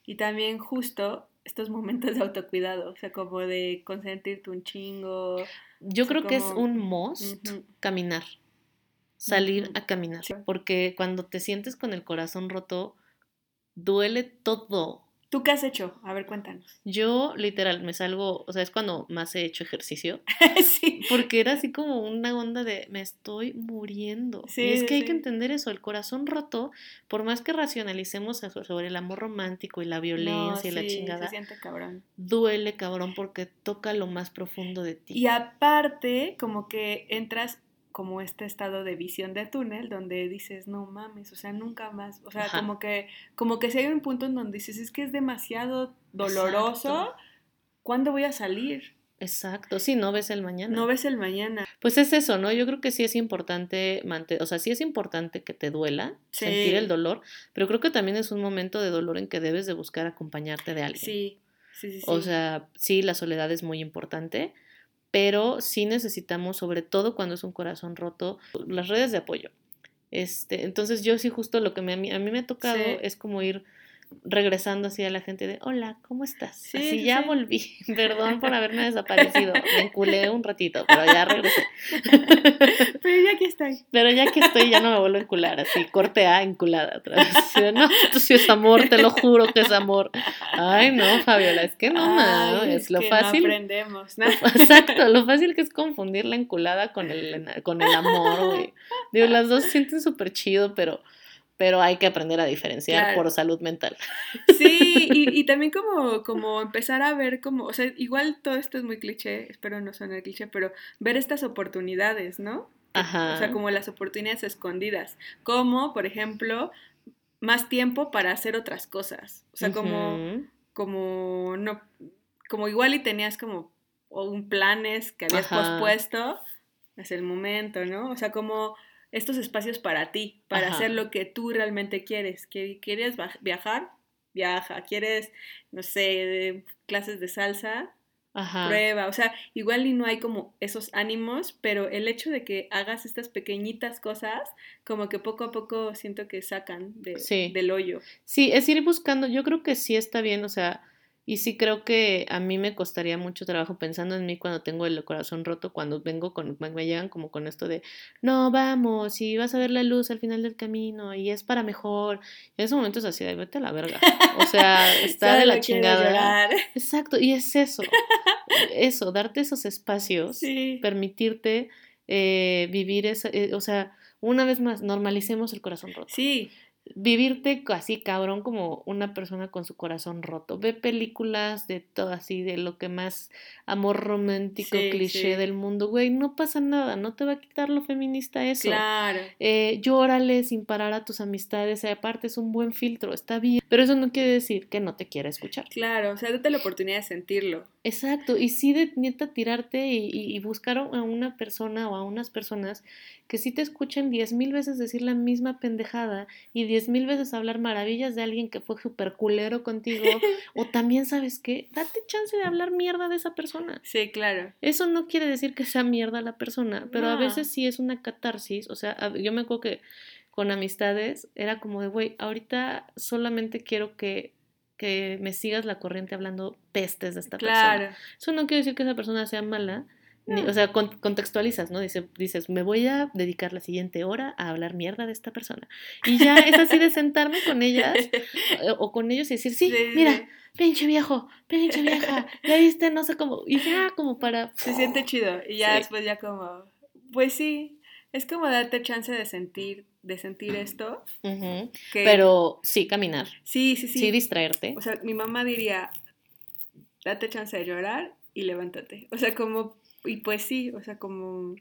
B: Y también justo estos momentos de autocuidado, o sea, como de consentirte un chingo.
A: Yo creo que es un must caminar, salir a caminar, porque cuando te sientes con el corazón roto, duele todo.
B: ¿Tú qué has hecho? A ver, cuéntanos.
A: Yo, literal, me salgo, o sea, es cuando más he hecho ejercicio. sí. Porque era así como una onda de me estoy muriendo. Sí, y es que hay que entender eso, el corazón roto, por más que racionalicemos sobre el amor romántico y la violencia y la chingada.
B: Se siente cabrón.
A: Duele cabrón porque toca lo más profundo de ti.
B: Y aparte, como que entras como este estado de visión de túnel donde dices, no mames, o sea, nunca más, o sea, como que, como que si hay un punto en donde dices, es que es demasiado doloroso, ¿cuándo voy a salir?
A: Exacto, sí, no ves el mañana.
B: No ves el mañana.
A: Pues es eso, ¿no? Yo creo que sí es importante, mantener, o sea, sí es importante que te duela, sentir el dolor, pero creo que también es un momento de dolor en que debes de buscar acompañarte de alguien. Sí, sí, sí. O sea, sí, la soledad es muy importante, pero sí necesitamos, sobre todo cuando es un corazón roto, las redes de apoyo. Este, entonces yo sí justo lo que me, a, mí, me ha tocado es como ir regresando así a la gente de, hola, ¿cómo estás? Sí, así ya volví, perdón por haberme desaparecido, me enculé un ratito, pero ya regresé.
B: pero ya que estoy.
A: Pero ya que estoy, ya no me vuelvo a encular, así, corte A, enculada otra vez. No, esto sí es amor, te lo juro que es amor. Ay, no, Fabiola, es que no, no, es, lo fácil. No aprendemos, ¿no? Exacto, lo fácil que es confundir la enculada con el, con el amor, güey. Digo, las dos se sienten súper chido, pero pero hay que aprender a diferenciar por salud mental.
B: Sí, y, y, también como, como empezar a ver como, o sea, igual todo esto es muy cliché, espero no sonar cliché, pero ver estas oportunidades, ¿no? Ajá. O sea, como las oportunidades escondidas, como, por ejemplo, más tiempo para hacer otras cosas, o sea, como, como, no, como igual y tenías como un planes que habías pospuesto, es el momento, ¿no? O sea, como estos espacios para ti, para hacer lo que tú realmente quieres. ¿Quieres viajar? Viaja. ¿Quieres, no sé, clases de salsa? Prueba. O sea, igual y no hay como esos ánimos, pero el hecho de que hagas estas pequeñitas cosas, como que poco a poco siento que sacan del hoyo.
A: Sí, es ir buscando, yo creo que sí está bien, o sea, y sí creo que a mí me costaría mucho trabajo pensando en mí cuando tengo el corazón roto, cuando vengo con, me llegan como con esto de, no, vamos, y vas a ver la luz al final del camino, y es para mejor. en ese momento es así, de, vete a la verga. O sea, está de la chingada. Exacto, y es eso, eso, darte esos espacios, permitirte eh, vivir esa, eh, o sea, una vez más, normalicemos el corazón roto. Sí vivirte así cabrón como una persona con su corazón roto. Ve películas de todo así, de lo que más amor romántico, cliché del mundo, güey, no pasa nada, no te va a quitar lo feminista eso. Claro. Eh, llórale sin parar a tus amistades, aparte es un buen filtro, está bien, pero eso no quiere decir que no te quiera escuchar.
B: Claro, o sea, date la oportunidad de sentirlo.
A: Exacto, y sí de neta tirarte y, y, buscar a una persona o a unas personas que sí te escuchen diez mil veces decir la misma pendejada y diez mil veces hablar maravillas de alguien que fue súper culero contigo, o también, ¿sabes qué? Date chance de hablar mierda de esa persona.
B: Sí, claro.
A: Eso no quiere decir que sea mierda la persona, pero a veces sí es una catarsis, o sea, yo me acuerdo que con amistades era como de, güey, ahorita solamente quiero que que me sigas la corriente hablando pestes de esta persona. Eso no quiere decir que esa persona sea mala, o sea, contextualizas, ¿no? Dice, dices, me voy a dedicar la siguiente hora a hablar mierda de esta persona. Y ya es así de sentarme con ellas o, con ellos y decir, sí, mira, pinche viejo, pinche vieja, ya viste, no sé cómo, y ya como para...
B: Se siente chido, y ya después ya como, pues sí, es como darte chance de sentir de sentir esto.
A: Pero sí caminar.
B: Sí, sí, sí.
A: Sí distraerte.
B: O sea, mi mamá diría, date chance de llorar y levántate. O sea, como, y pues sí, o sea, como...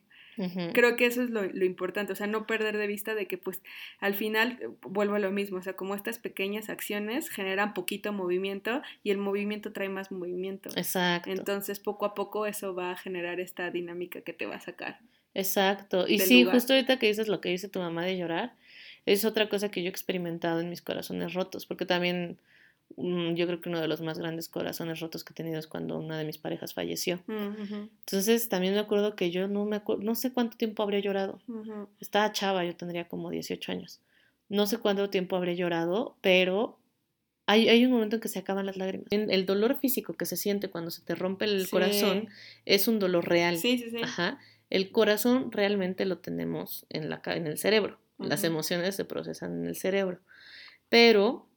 B: Creo que eso es lo, importante, o sea, no perder de vista de que pues al final eh, vuelvo a lo mismo, o sea, como estas pequeñas acciones generan poquito movimiento y el movimiento trae más movimiento. Exacto. Entonces poco a poco eso va a generar esta dinámica que te va a sacar.
A: Exacto. Y sí, justo ahorita que dices lo que dice tu mamá de llorar, es otra cosa que yo he experimentado en mis corazones rotos, porque también mm, yo creo que uno de los más grandes corazones rotos que he tenido es cuando una de mis parejas falleció. Entonces también me acuerdo que yo no me acuerdo, no sé cuánto tiempo habría llorado. Estaba chava, yo tendría como 18 años. No sé cuánto tiempo habré llorado, pero hay, hay, un momento en que se acaban las lágrimas. El dolor físico que se siente cuando se te rompe el corazón es un dolor real. Sí, sí, sí. Ajá. El corazón realmente lo tenemos en, la, en el cerebro. Las emociones se procesan en el cerebro. Pero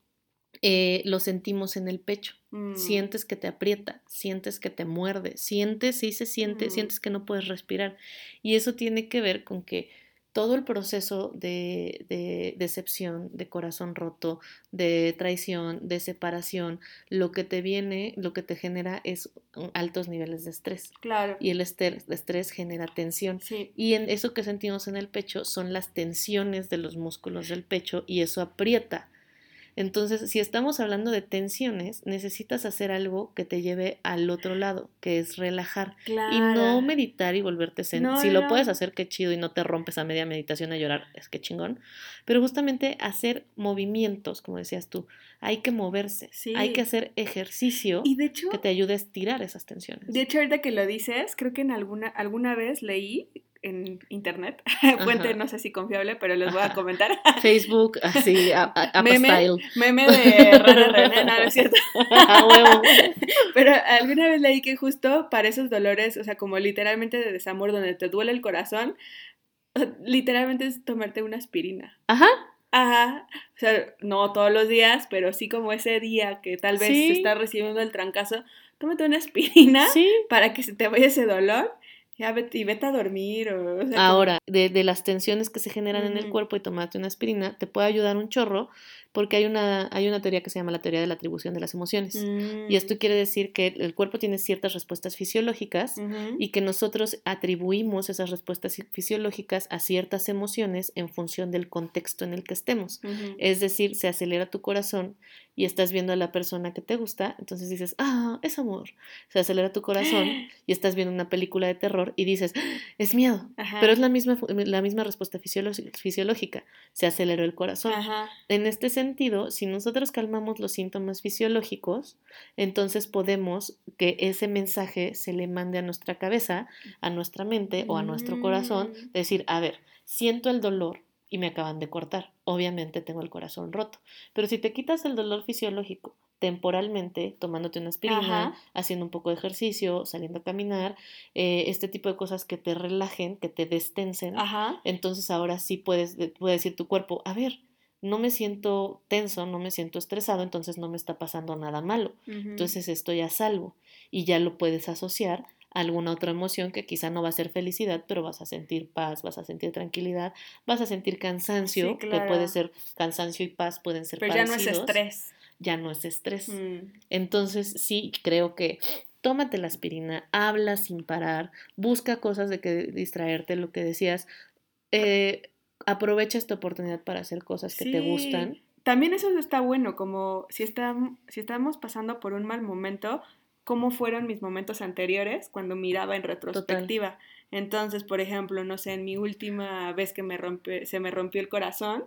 A: eh, lo sentimos en el pecho.
B: Mm.
A: Sientes que te aprieta, sientes que te muerde, sientes, sí se siente,
B: Mm.
A: sientes que no puedes respirar. Y eso tiene que ver con que todo el proceso de, de decepción, de corazón roto, de traición, de separación, lo que te viene, lo que te genera es altos niveles de estrés.
B: Claro.
A: Y el estrés, el estrés genera tensión.
B: Sí.
A: Y en eso que sentimos en el pecho son las tensiones de los músculos del pecho y eso aprieta. Entonces, si estamos hablando de tensiones, necesitas hacer algo que te lleve al otro lado, que es relajar.
B: Claro.
A: Y no meditar y volverte zen.
B: No,
A: si lo puedes hacer, qué chido, y no te rompes a media meditación a llorar, es que chingón. Pero justamente hacer movimientos, como decías tú, hay que moverse,
B: Sí.
A: hay que hacer ejercicio
B: Y de hecho,
A: que te ayude a estirar esas tensiones.
B: de hecho, ahorita que lo dices, creo que en alguna, alguna vez leí en internet, fuente no sé si confiable, pero les voy a comentar.
A: Facebook, así,
B: Meme. Meme de Rara René, no, es cierto. Pero alguna vez leí que justo para esos dolores, o sea, como literalmente de desamor, donde te duele el corazón, literalmente es tomarte una aspirina.
A: Ajá,
B: Ajá, o sea, no todos los días, pero sí como ese día que tal vez
A: Sí.
B: estás recibiendo el trancazo, tómate una aspirina
A: sí.
B: para que se te vaya ese dolor ya vete, y vete a dormir. O, o sea, como-
A: Ahora, de, de las tensiones que se generan en el cuerpo y tomarte una aspirina, te puede ayudar un chorro porque hay una, hay una teoría que se llama la teoría de la atribución de las emociones.
B: Mm,
A: Y esto quiere decir que el cuerpo tiene ciertas respuestas fisiológicas
B: ujú.
A: y que nosotros atribuimos esas respuestas fi- fisiológicas a ciertas emociones en función del contexto en el que estemos.
B: Ujú.
A: Es decir, se acelera tu corazón y estás viendo a la persona que te gusta, entonces dices, ah, es amor. Se acelera tu corazón y estás viendo una película de terror y dices, "Ah, es miedo.
B: Ajá.
A: Pero es la misma, la misma respuesta fisiológica. Se aceleró el corazón.
B: Ajá.
A: En este sentido, si nosotros calmamos los síntomas fisiológicos, entonces podemos que ese mensaje se le mande a nuestra cabeza, a nuestra mente o a nuestro corazón,
B: Mm.
A: decir, a ver, siento el dolor y me acaban de cortar. Obviamente tengo el corazón roto. Pero si te quitas el dolor fisiológico temporalmente, tomándote una aspirina,
B: Ajá.
A: haciendo un poco de ejercicio, saliendo a caminar, eh, este tipo de cosas que te relajen, que te destensen,
B: Ajá.
A: entonces ahora sí puedes, de- puede decir tu cuerpo, a ver, no me siento tenso, no me siento estresado, entonces no me está pasando nada malo. Entonces estoy a salvo y ya lo puedes asociar a alguna otra emoción que quizá no va a ser felicidad, pero vas a sentir paz, vas a sentir tranquilidad, vas a sentir cansancio,
B: Sí,
A: que puede ser cansancio y paz pueden ser
B: Pero ya no es estrés.
A: ya no es estrés.
B: Mm.
A: Entonces sí creo que tómate la aspirina, habla sin parar, busca cosas de que distraerte, lo que decías, eh, aprovecha esta oportunidad para hacer cosas que te gustan.
B: También eso está bueno, como si, estam- si estamos pasando por un mal momento, cómo fueron mis momentos anteriores cuando miraba en retrospectiva. Entonces, por ejemplo, no sé, en mi última vez que me rompe- se me rompió el corazón,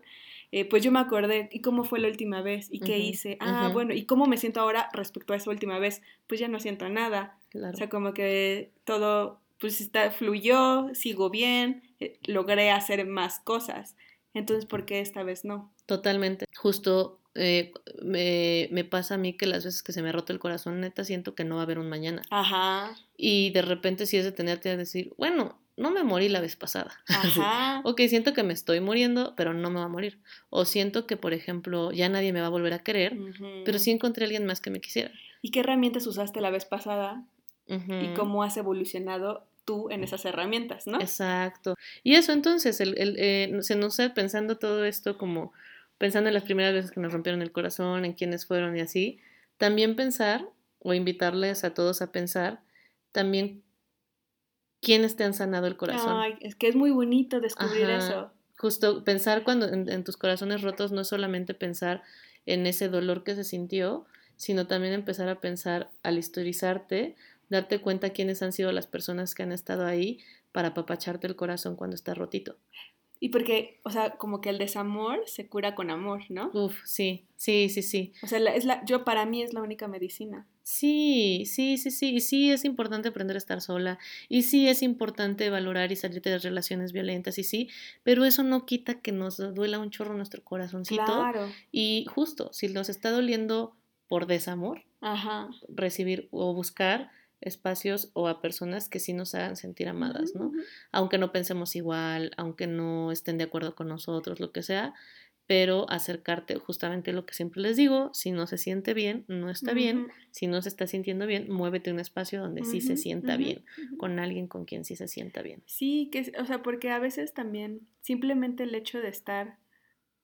B: eh, pues yo me acordé, ¿y cómo fue la última vez? ¿Y qué hice? Ah, bueno, ¿y cómo me siento ahora respecto a esa última vez? Pues ya no siento nada.
A: Claro.
B: O sea, como que todo, pues está, fluyó, sigo bien, eh, logré hacer más cosas. Entonces, ¿por qué esta vez no?
A: Totalmente. Justo eh, me, me pasa a mí que las veces que se me ha roto el corazón, neta, siento que no va a haber un mañana.
B: Ajá,
A: Y de repente sí es detenerte a decir, bueno, no me morí la vez pasada.
B: ajá.
A: ok, siento que me estoy muriendo, pero no me va a morir. O siento que, por ejemplo, ya nadie me va a volver a querer, pero sí encontré a alguien más que me quisiera.
B: ¿Y qué herramientas usaste la vez pasada
A: Ujú.
B: y cómo has evolucionado tú en esas herramientas, no?
A: Exacto. Y eso entonces, el, el, eh, se nos pensando todo esto como pensando en las primeras veces que nos rompieron el corazón, en quiénes fueron y así, también pensar o invitarles a todos a pensar también quiénes te han sanado el corazón.
B: Ay, es que es muy bonito descubrir
A: Ajá.
B: eso.
A: Justo pensar cuando en, en tus corazones rotos no es solamente pensar en ese dolor que se sintió, sino también empezar a pensar al historizarte, darte cuenta quiénes han sido las personas que han estado ahí para apapacharte el corazón cuando está rotito.
B: Y porque, o sea, como que el desamor se cura con amor, ¿no?
A: Uf, sí, sí, sí, sí.
B: O sea, es la, yo para mí es la única medicina.
A: Sí, sí, sí, sí. Y sí es importante aprender a estar sola. Y sí es importante valorar y salirte de las relaciones violentas. Y sí, pero eso no quita que nos duela un chorro nuestro corazoncito.
B: Claro.
A: Y justo, si nos está doliendo por desamor,
B: Ajá.
A: recibir o buscar espacios o a personas que sí nos hagan sentir amadas, ¿no? Aunque no pensemos igual, aunque no estén de acuerdo con nosotros, lo que sea, pero acercarte justamente lo que siempre les digo, si no se siente bien, no está bien, si no se está sintiendo bien, muévete a un espacio donde sí se sienta bien, con alguien con quien sí se sienta bien.
B: Sí, que, o sea, porque a veces también simplemente el hecho de estar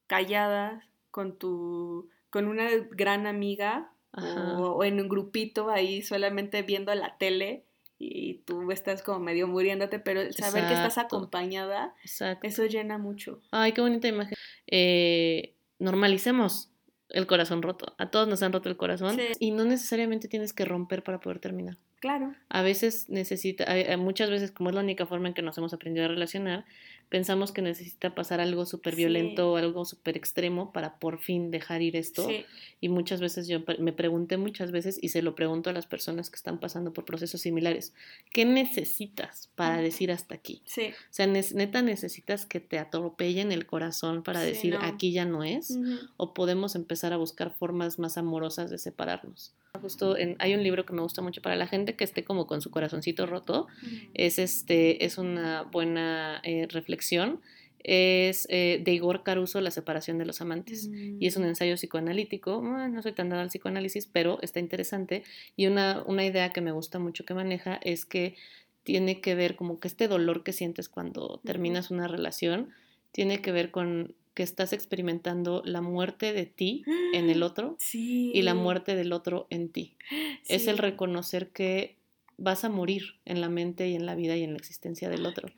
B: callada con tu, con una gran amiga o, en un grupito ahí solamente viendo la tele, y tú estás como medio muriéndote, pero saber que estás acompañada, eso llena mucho.
A: Ay, qué bonita imagen. Eh, normalicemos el corazón roto. A todos nos han roto el corazón y no necesariamente tienes que romper para poder terminar.
B: Claro.
A: A veces necesita, muchas veces como es la única forma en que nos hemos aprendido a relacionar, pensamos que necesita pasar algo súper violento o algo súper extremo para por fin dejar ir esto. Y muchas veces yo me pregunté muchas veces y se lo pregunto a las personas que están pasando por procesos similares, ¿qué necesitas para decir hasta aquí?
B: Sí.
A: O sea, neta necesitas que te atropellen el corazón para decir aquí ya no es o podemos empezar a buscar formas más amorosas de separarnos. Justo en, hay un libro que me gusta mucho para la gente que esté como con su corazoncito roto. Es este, es una buena eh, reflexión. Es eh, de Igor Caruso, La separación de los amantes. Y es un mm. ensayo psicoanalítico. no soy tan dada al psicoanálisis, pero está interesante. Y una, una idea que me gusta mucho que maneja es que tiene que ver como que este dolor que sientes cuando terminas una relación tiene que ver con que estás experimentando la muerte de ti en el otro y la muerte del otro en ti. Es el reconocer que vas a morir en la mente y en la vida y en la existencia del otro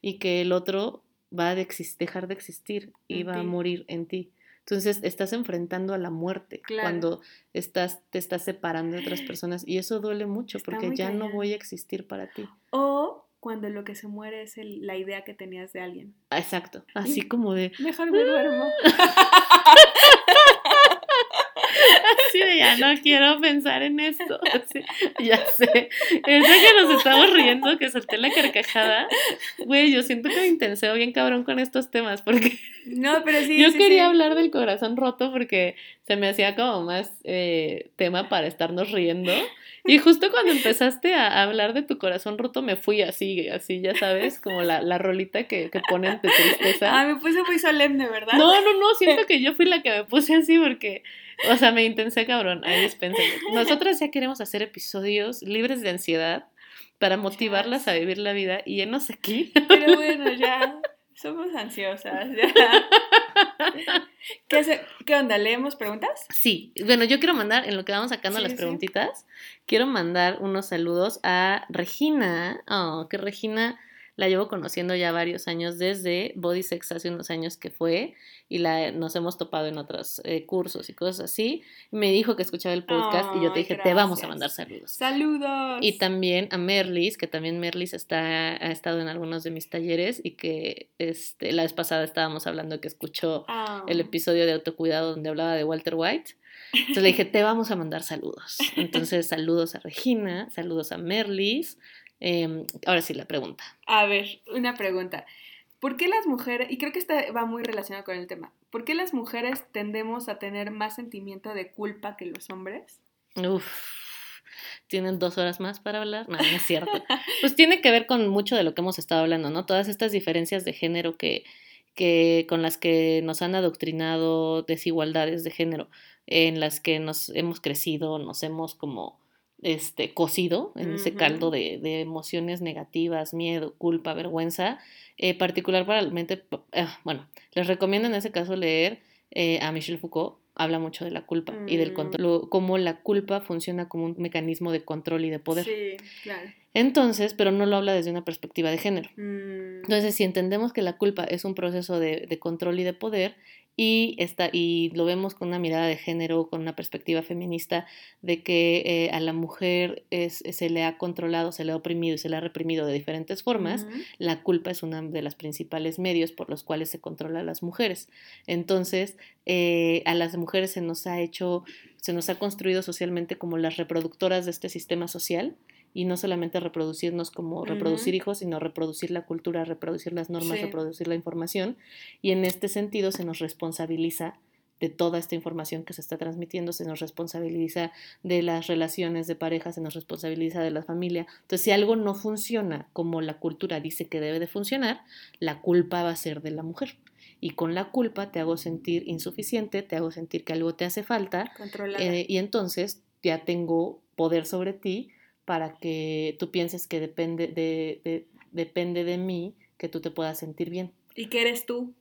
A: y que el otro va a dejar de existir y va a morir en ti. Entonces estás enfrentando a la muerte cuando estás, te estás separando de otras personas y eso duele mucho porque ya no voy a existir para ti.
B: O cuando lo que se muere es la idea que tenías de alguien.
A: Exacto, así como de...
B: Mejor me duermo.
A: De ya no quiero pensar en esto. ya sé. Es de que nos estamos riendo, que solté la carcajada. Güey, yo siento que me intenseo bien cabrón con estos temas porque.
B: No, pero sí.
A: Yo quería hablar del corazón roto porque se me hacía como más eh, tema para estarnos riendo. Y justo cuando empezaste a hablar de tu corazón roto, me fui así, así, ya sabes, como la, la rolita que, que ponen de tristeza.
B: Ah, me puse muy solemne, ¿verdad?
A: No, no, no, siento que yo fui la que me puse así porque, o sea, me intensé cabrón. Ahí dispensé. Nosotras ya queremos hacer episodios libres de ansiedad para motivarlas a vivir la vida y enos aquí.
B: Pero bueno, ya somos ansiosas. ¿Qué, onda? ¿Leemos preguntas?
A: Sí, bueno, yo quiero mandar, en lo que vamos sacando las preguntitas, quiero mandar unos saludos a Regina. Oh, que Regina la llevo conociendo ya varios años desde Body Sex hace unos años que fue y la, nos hemos topado en otros eh, cursos y cosas así. Me dijo que escuchaba el podcast y yo te dije, te vamos a mandar saludos.
B: Saludos.
A: Y también a Merlis, que también Merlis está, ha estado en algunos de mis talleres y que este, la vez pasada estábamos hablando que escuchó el ah. episodio de autocuidado donde hablaba de Walter White. Entonces le dije, te vamos a mandar saludos. Entonces, saludos a Regina, saludos a Merlis, Em, ahora sí, la pregunta.
B: A ver, una pregunta. ¿Por qué las mujeres, y creo que esta va muy relacionado con el tema, ¿por qué las mujeres tendemos a tener más sentimiento de culpa que los hombres?
A: Uf, tienen dos horas más para hablar. No, no es cierto. pues tiene que ver con mucho de lo que hemos estado hablando, ¿no? Todas estas diferencias de género que, que con las que nos han adoctrinado desigualdades de género, en las que nos hemos crecido, nos hemos como este, cocido en ese caldo de, de, emociones negativas, miedo, culpa, vergüenza, eh, particularmente, ah, bueno, les recomiendo en ese caso leer eh, a Michel Foucault, habla mucho de la culpa y del mm. control, cómo la culpa funciona como un mecanismo de control y de poder.
B: Sí, claro.
A: Entonces, pero no lo habla desde una perspectiva de género.
B: Mm.
A: Entonces, si entendemos que la culpa es un proceso de, de control y de poder, y, está, y lo vemos con una mirada de género, con una perspectiva feminista, de que eh, a la mujer es, se le ha controlado, se le ha oprimido y se le ha reprimido de diferentes formas, la culpa es uno de los principales medios por los cuales se controla a las mujeres. Entonces, eh, a las mujeres se nos ha hecho, se nos ha construido socialmente como las reproductoras de este sistema social y no solamente reproducirnos como reproducir hijos, sino reproducir la cultura, reproducir las normas, reproducir la información. Y en este sentido se nos responsabiliza de toda esta información que se está transmitiendo, se nos responsabiliza de las relaciones de pareja, se nos responsabiliza de la familia. Entonces, si algo no funciona como la cultura dice que debe de funcionar, la culpa va a ser de la mujer. Y con la culpa te hago sentir insuficiente, te hago sentir que algo te hace falta. Eh, y entonces ya tengo poder sobre ti para que tú pienses que depende de, depende de mí que tú te puedas sentir bien.
B: Y que eres tú.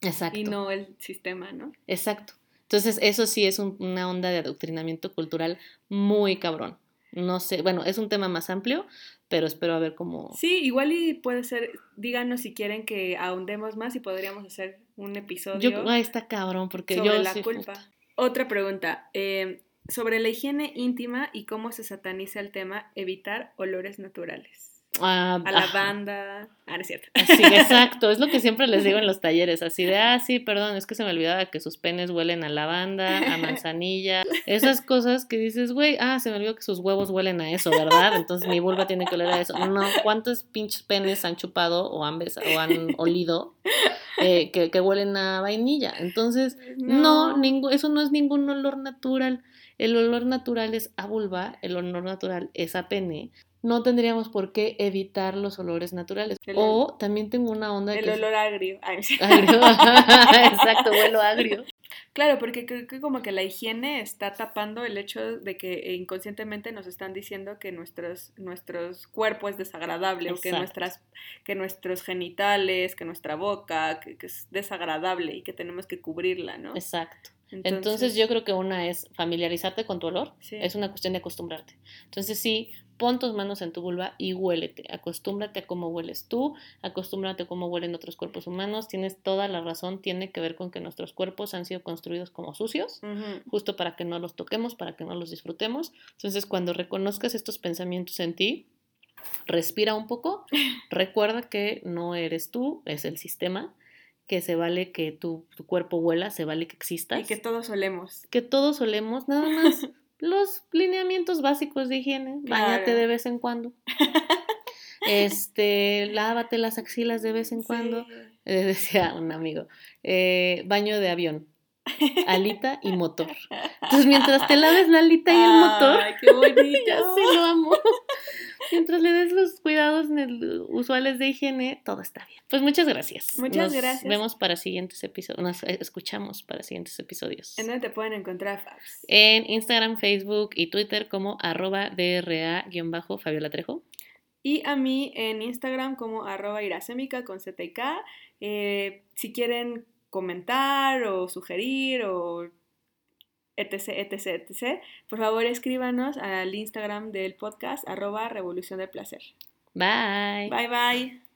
B: Exacto. Y no el sistema, ¿no?
A: Exacto. Entonces, eso sí es una onda de adoctrinamiento cultural muy cabrón. No sé, bueno, es un tema más amplio, pero espero a ver cómo...
B: Sí, igual y puede ser, díganos si quieren que ahondemos más y podríamos hacer un episodio.
A: Yo, ahí está cabrón, porque
B: sobre
A: yo...
B: la culpa. Otra pregunta, eh, sobre la higiene íntima y cómo se sataniza el tema evitar olores naturales. Ah, a la banda. Ah, no es cierto.
A: Sí, exacto. Es lo que siempre les digo en los talleres. Así de, ah, sí, perdón, es que se me olvidaba que sus penes huelen a lavanda, a manzanilla. Esas cosas que dices, güey, ah, se me olvidó que sus huevos huelen a eso, ¿verdad? Entonces mi vulva tiene que oler a eso. No, ¿cuántos pinches penes han chupado o han, besado, o han olido eh, que, huelen a vainilla? Entonces, no, no eso no es ningún olor natural. El olor natural es a vulva, el olor natural es a pene, no tendríamos por qué evitar los olores naturales. o también tengo una onda
B: de... El olor agrio. agrio.
A: Exacto, huelo agrio.
B: Claro, porque creo que como que la higiene está tapando el hecho de que inconscientemente nos están diciendo que nuestros, nuestros cuerpo es desagradable, o que, nuestras, que nuestros genitales, que nuestra boca, que, es desagradable y que tenemos que cubrirla, ¿no?
A: Exacto. Entonces, yo creo que una es familiarizarte con tu olor, es una cuestión de acostumbrarte. Entonces sí, pon tus manos en tu vulva y huélete, acostúmbrate a cómo hueles tú, acostúmbrate a cómo huelen otros cuerpos humanos, tienes toda la razón, tiene que ver con que nuestros cuerpos han sido construidos como sucios, justo para que no los toquemos, para que no los disfrutemos. Entonces cuando reconozcas estos pensamientos en ti, respira un poco, recuerda que no eres tú, es el sistema que se vale que tu, cuerpo huela, se vale que existas.
B: Y que todos olemos.
A: Que todos olemos, nada más los lineamientos básicos de higiene. Báñate de vez en cuando. este, lávate las axilas de vez en cuando. Eh, decía un amigo, eh, baño de avión. Alita y motor. Entonces, mientras te laves la alita y el motor, qué bonito. ya sí lo amo. Mientras le des los cuidados usuales de higiene, todo está bien. Pues muchas gracias. Muchas gracias. Nos vemos para siguientes episodios. Nos escuchamos para siguientes episodios.
B: ¿En dónde te pueden encontrar, Fabs?
A: En Instagram, Facebook y Twitter como arroba DRA-Fabiola Trejo.
B: Y a mí en Instagram como arroba iracémica con. Eh, si quieren comentar o sugerir o etc, etc, etc. Por favor, escríbanos al Instagram del podcast, arroba Revolución del Placer.
A: Bye.
B: Bye, bye.